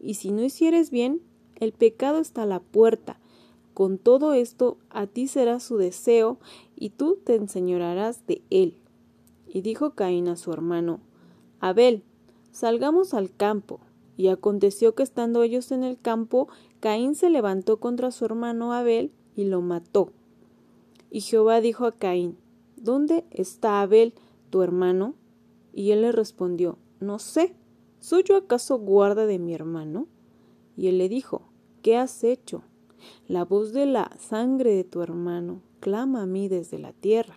y si no hicieres bien, el pecado está a la puerta. Con todo esto, a ti será su deseo, y tú te enseñorarás de él. Y dijo Caín a su hermano, Abel, salgamos al campo. Y aconteció que estando ellos en el campo, Caín se levantó contra su hermano Abel y lo mató. Y Jehová dijo a Caín, ¿Dónde está Abel, tu hermano? Y él le respondió, No sé. ¿Soy yo acaso guarda de mi hermano? Y él le dijo, ¿qué has hecho? La voz de la sangre de tu hermano clama a mí desde la tierra.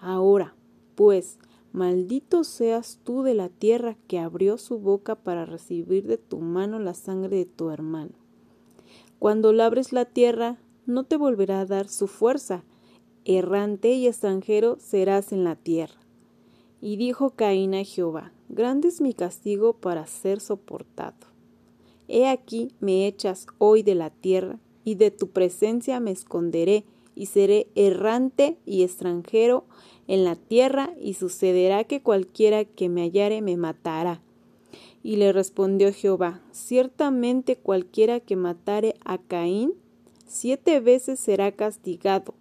Ahora, pues, maldito seas tú de la tierra que abrió su boca para recibir de tu mano la sangre de tu hermano. Cuando labres la tierra, no te volverá a dar su fuerza, errante y extranjero serás en la tierra. Y dijo Caín a Jehová, Grande es mi castigo para ser soportado. He aquí me echas hoy de la tierra, y de tu presencia me esconderé, y seré errante y extranjero en la tierra, y sucederá que cualquiera que me hallare me matará. Y le respondió Jehová, ciertamente cualquiera que matare a Caín, siete veces será castigado,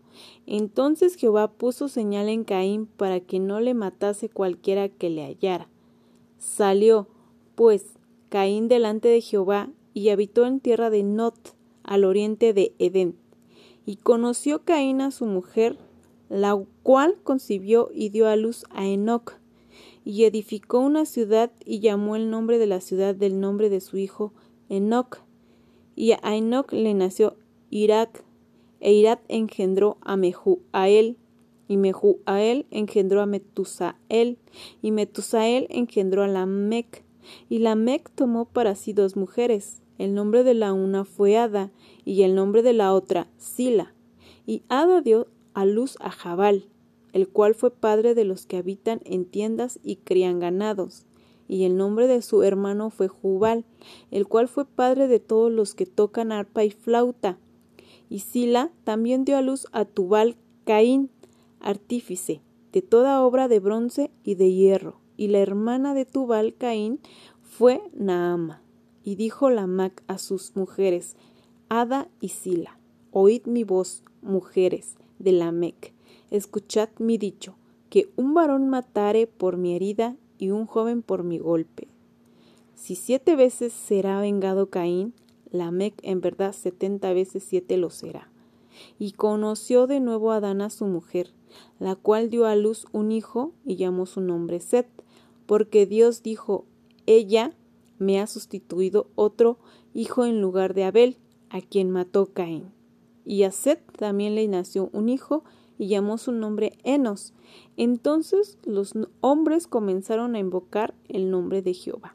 entonces Jehová puso señal en Caín para que no le matase cualquiera que le hallara. Salió, pues, Caín delante de Jehová y habitó en tierra de Not, al oriente de Edén. Y conoció Caín a su mujer, la cual concibió y dio a luz a Enoc, y edificó una ciudad y llamó el nombre de la ciudad del nombre de su hijo Enoc. Y a Enoc le nació Irak, e Irat engendró a Mehuael, y Mehuael engendró a Metusael, y Metusael engendró a Lamec, y Lamec tomó para sí dos mujeres. El nombre de la una fue Ada, y el nombre de la otra Sila. Y Ada dio a luz a Jabal, el cual fue padre de los que habitan en tiendas y crían ganados. Y el nombre de su hermano fue Jubal, el cual fue padre de todos los que tocan arpa y flauta y Sila también dio a luz a Tubal Caín, artífice, de toda obra de bronce y de hierro, y la hermana de Tubal Caín fue Naama. Y dijo Lamac a sus mujeres, Ada y Sila, oíd mi voz, mujeres de Lamec, escuchad mi dicho, que un varón matare por mi herida y un joven por mi golpe. Si siete veces será vengado Caín, Lamec en verdad setenta veces siete lo será. Y conoció de nuevo a Adán a su mujer, la cual dio a luz un hijo y llamó su nombre Set, porque Dios dijo, ella me ha sustituido otro hijo en lugar de Abel, a quien mató Caín. Y a Set también le nació un hijo y llamó su nombre Enos. Entonces los hombres comenzaron a invocar el nombre de Jehová.